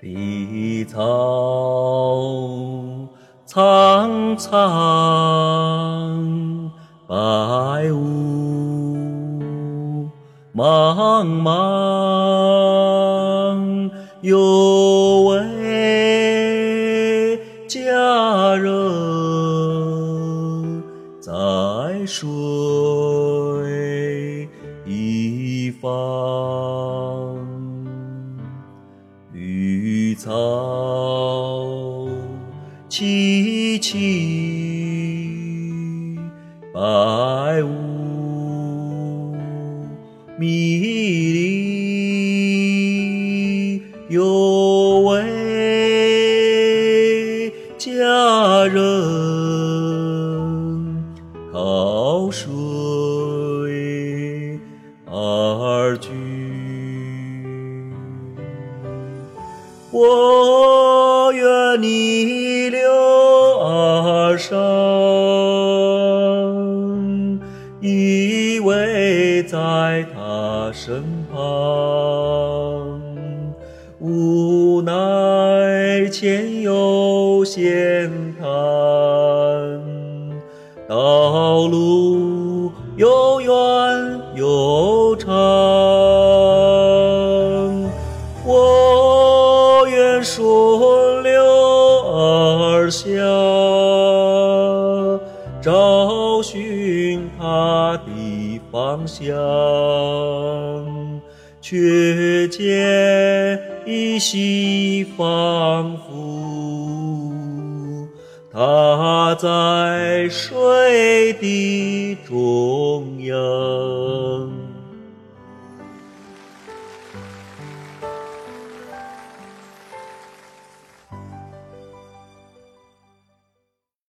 碧草苍苍，白雾茫茫，有位佳人在水草萋萋，白雾迷离，有位佳人靠水而居。我愿逆流而上，依偎在他身旁。无奈前有险滩，道路又远顺流而下，找寻他的方向，却见依稀仿佛，他在水的中央。